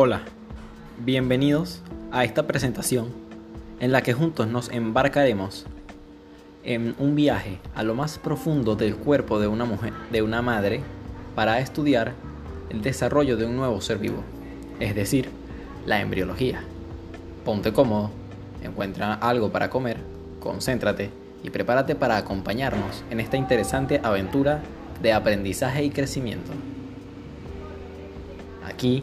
Hola, bienvenidos a esta presentación en la que juntos nos embarcaremos en un viaje a lo más profundo del cuerpo de una mujer, de una madre, para estudiar el desarrollo de un nuevo ser vivo, es decir, la embriología. Ponte cómodo, encuentra algo para comer, concéntrate y prepárate para acompañarnos en esta interesante aventura de aprendizaje y crecimiento. Aquí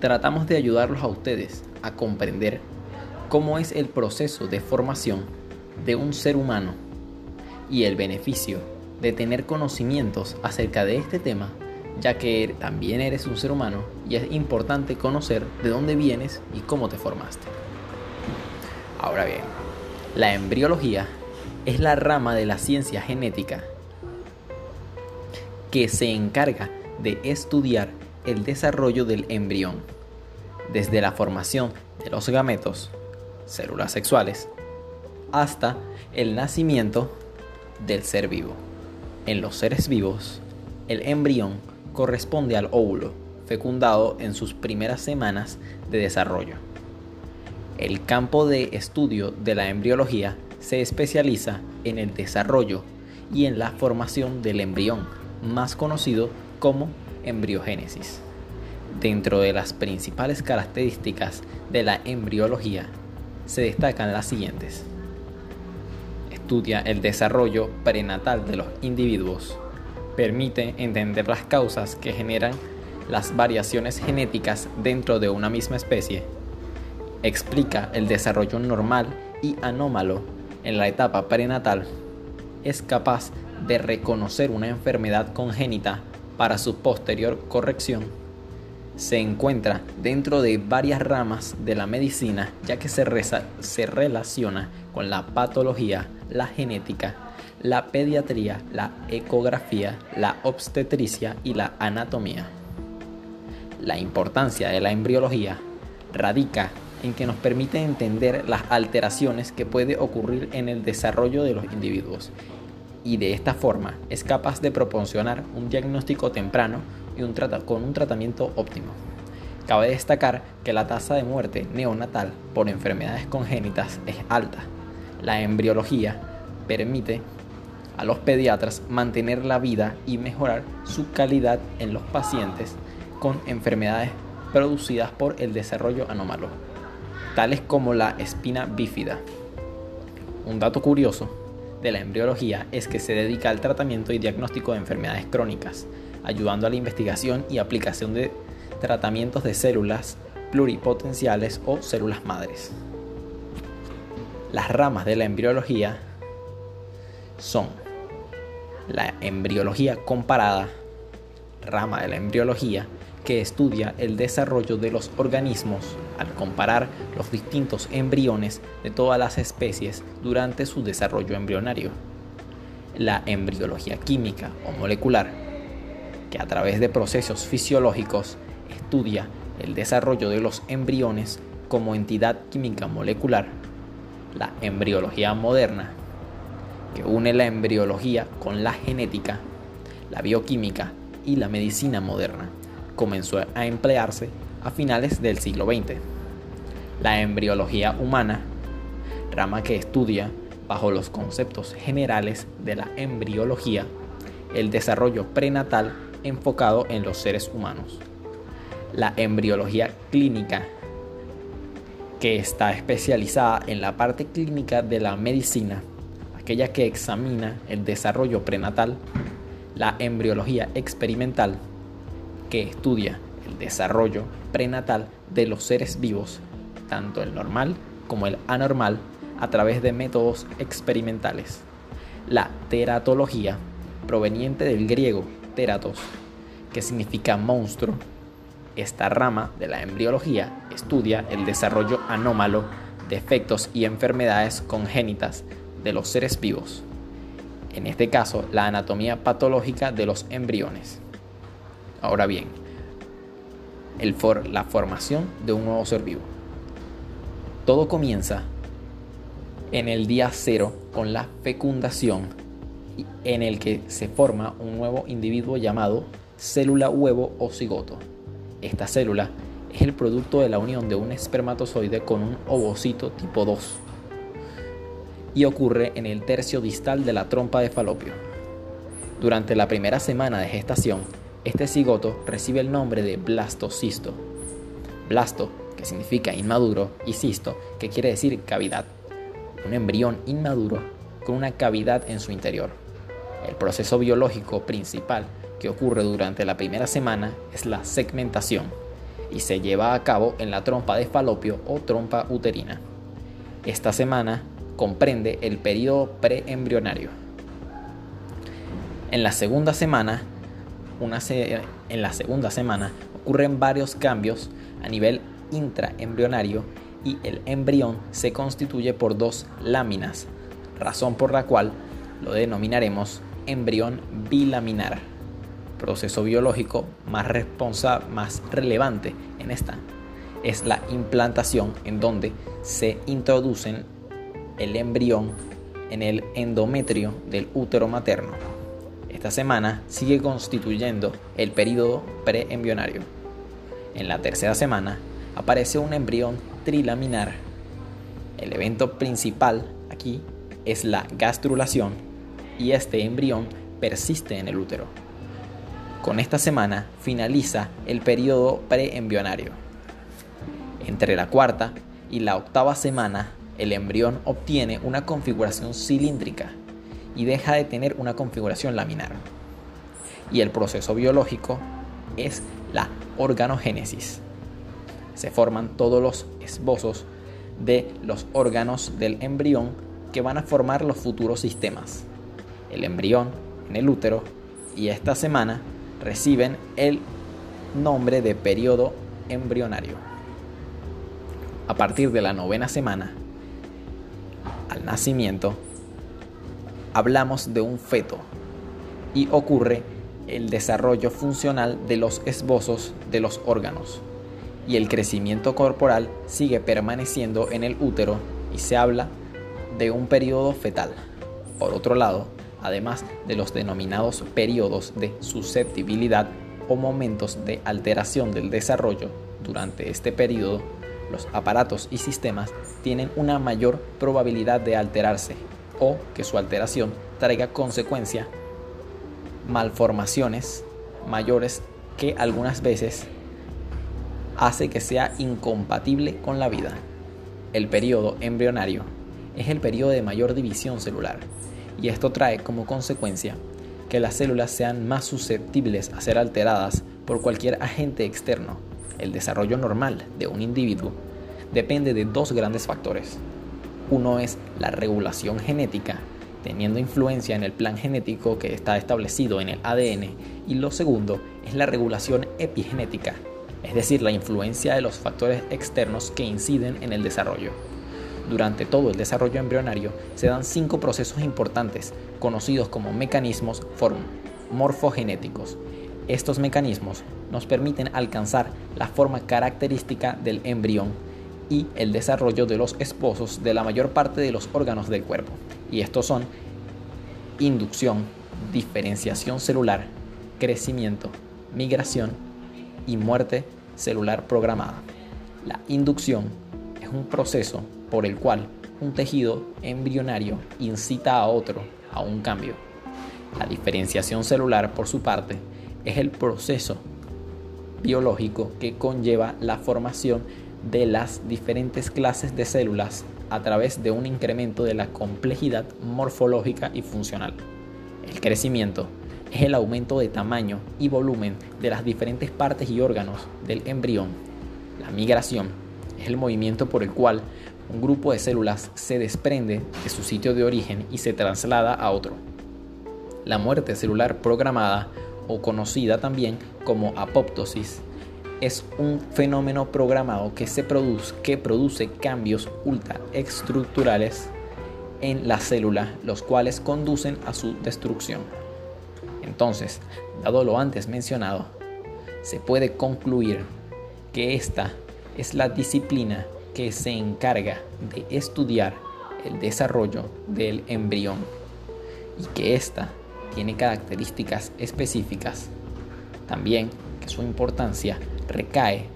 tratamos de ayudarlos a ustedes a comprender cómo es el proceso de formación de un ser humano y el beneficio de tener conocimientos acerca de este tema, ya que también eres un ser humano y es importante conocer de dónde vienes y cómo te formaste. Ahora bien, la embriología es la rama de la ciencia genética que se encarga de estudiar el desarrollo del embrión, desde la formación de los gametos, células sexuales, hasta el nacimiento del ser vivo. En los seres vivos, el embrión corresponde al óvulo, fecundado en sus primeras semanas de desarrollo. El campo de estudio de la embriología se especializa en el desarrollo y en la formación del embrión, más conocido como embriogénesis. Dentro de las principales características de la embriología se destacan las siguientes. Estudia el desarrollo prenatal de los individuos. Permite entender las causas que generan las variaciones genéticas dentro de una misma especie. Explica el desarrollo normal y anómalo en la etapa prenatal. Es capaz de reconocer una enfermedad congénita para su posterior corrección. Se encuentra dentro de varias ramas de la medicina ya que se, se relaciona con la patología, la genética, la pediatría, la ecografía, la obstetricia y la anatomía. La importancia de la embriología radica en que nos permite entender las alteraciones que puede ocurrir en el desarrollo de los individuos y de esta forma es capaz de proporcionar un diagnóstico temprano y un con un tratamiento óptimo. Cabe destacar que la tasa de muerte neonatal por enfermedades congénitas es alta. La embriología permite a los pediatras mantener la vida y mejorar su calidad en los pacientes con enfermedades producidas por el desarrollo anómalo, tales como la espina bífida. Un dato curioso de la embriología es que se dedica al tratamiento y diagnóstico de enfermedades crónicas, ayudando a la investigación y aplicación de tratamientos de células pluripotenciales o células madres. Las ramas de la embriología son la embriología comparada, rama de la embriología que estudia el desarrollo de los organismos al comparar los distintos embriones de todas las especies durante su desarrollo embrionario. La embriología química o molecular, que a través de procesos fisiológicos estudia el desarrollo de los embriones como entidad química molecular. La embriología moderna, que une la embriología con la genética, la bioquímica y la medicina moderna comenzó a emplearse a finales del siglo XX. La embriología humana, rama que estudia bajo los conceptos generales de la embriología el desarrollo prenatal enfocado en los seres humanos. La embriología clínica, que está especializada en la parte clínica de la medicina, aquella que examina el desarrollo prenatal. La embriología experimental, que estudia el desarrollo prenatal de los seres vivos, tanto el normal como el anormal, a través de métodos experimentales. La teratología, proveniente del griego teratos, que significa monstruo, esta rama de la embriología estudia el desarrollo anómalo, defectos y enfermedades congénitas de los seres vivos. En este caso, la anatomía patológica de los embriones. Ahora bien, el for la formación de un nuevo ser vivo. Todo comienza en el día cero con la fecundación en el que se forma un nuevo individuo llamado célula huevo o cigoto. Esta célula es el producto de la unión de un espermatozoide con un ovocito tipo 2 y ocurre en el tercio distal de la trompa de falopio. Durante la primera semana de gestación, Este cigoto recibe el nombre de blastocisto. Blasto, que significa inmaduro, y cisto, que quiere decir cavidad. Un embrión inmaduro con una cavidad en su interior. El proceso biológico principal que ocurre durante la primera semana es la segmentación y se lleva a cabo en la trompa de falopio o trompa uterina. Esta semana comprende el periodo preembrionario. En la segunda semana, en la segunda semana ocurren varios cambios a nivel intraembrionario y el embrión se constituye por dos láminas, razón por la cual lo denominaremos embrión bilaminar, proceso biológico más, más relevante en esta es la implantación en donde se introducen el embrión en el endometrio del útero materno. Esta semana sigue constituyendo el periodo preembrionario. En la tercera semana aparece un embrión trilaminar. El evento principal aquí es la gastrulación y este embrión persiste en el útero. Con esta semana finaliza el periodo preembrionario. Entre la cuarta y la octava semana el embrión obtiene una configuración cilíndrica y deja de tener una configuración laminar. Y el proceso biológico es la organogénesis. Se forman todos los esbozos de los órganos del embrión que van a formar los futuros sistemas. El embrión en el útero y esta semana reciben el nombre de periodo embrionario. A partir de la novena semana, al nacimiento, hablamos de un feto y ocurre el desarrollo funcional de los esbozos de los órganos y el crecimiento corporal sigue permaneciendo en el útero y se habla de un periodo fetal. Por otro lado, además de los denominados periodos de susceptibilidad o momentos de alteración del desarrollo durante este periodo, los aparatos y sistemas tienen una mayor probabilidad de alterarse o que su alteración traiga consecuencia malformaciones mayores que algunas veces hace que sea incompatible con la vida. El periodo embrionario es el periodo de mayor división celular y esto trae como consecuencia que las células sean más susceptibles a ser alteradas por cualquier agente externo el desarrollo normal de un individuo depende de dos grandes factores. Uno es la regulación genética, teniendo influencia en el plan genético que está establecido en el ADN, y lo segundo es la regulación epigenética, es decir, la influencia de los factores externos que inciden en el desarrollo. Durante todo el desarrollo embrionario se dan cinco procesos importantes, conocidos como mecanismos morfogenéticos. Estos mecanismos nos permiten alcanzar la forma característica del embrión y el desarrollo de los esposos de la mayor parte de los órganos del cuerpo. Y estos son inducción, diferenciación celular, crecimiento, migración y muerte celular programada. La inducción es un proceso por el cual un tejido embrionario incita a otro a un cambio. La diferenciación celular, por su parte, es el proceso biológico que conlleva la formación de las diferentes clases de células a través de un incremento de la complejidad morfológica y funcional. El crecimiento es el aumento de tamaño y volumen de las diferentes partes y órganos del embrión. La migración es el movimiento por el cual un grupo de células se desprende de su sitio de origen y se traslada a otro. La muerte celular programada o conocida también como apoptosis, es un fenómeno programado que, se produce, que produce cambios ultraestructurales en la célula, los cuales conducen a su destrucción. Entonces, dado lo antes mencionado, se puede concluir que esta es la disciplina que se encarga de estudiar el desarrollo del embrión y que ésta tiene características específicas. También que su importancia recae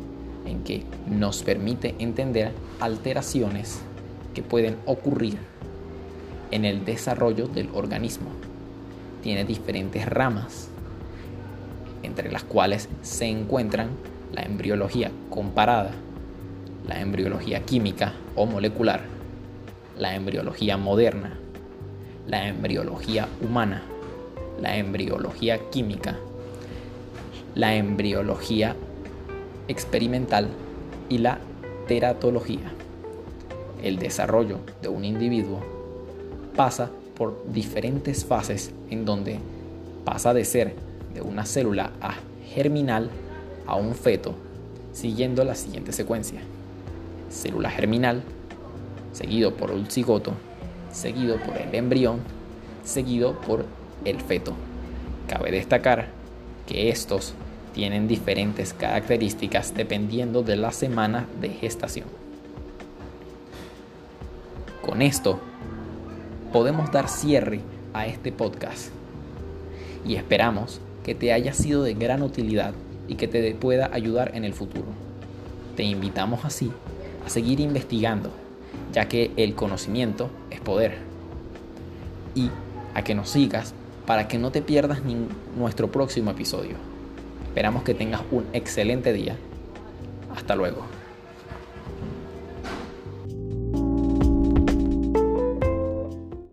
en que nos permite entender alteraciones que pueden ocurrir en el desarrollo del organismo. Tiene diferentes ramas. En entre las cuales se encuentran la embriología comparada, la embriología química o molecular, la embriología moderna, la embriología humana, la embriología química, la embriología experimental y la teratología. El desarrollo de un individuo pasa por diferentes fases en donde pasa de ser de una célula a germinal a un feto, siguiendo la siguiente secuencia. Célula germinal, seguido por un cigoto, seguido por el embrión, seguido por el feto. Cabe destacar que estos tienen diferentes características dependiendo de la semana de gestación. Con esto, podemos dar cierre a este podcast y esperamos que te haya sido de gran utilidad y que te pueda ayudar en el futuro. Te invitamos así a seguir investigando, ya que el conocimiento es poder. Y a que nos sigas para que no te pierdas ni nuestro próximo episodio. Esperamos que tengas un excelente día. Hasta luego.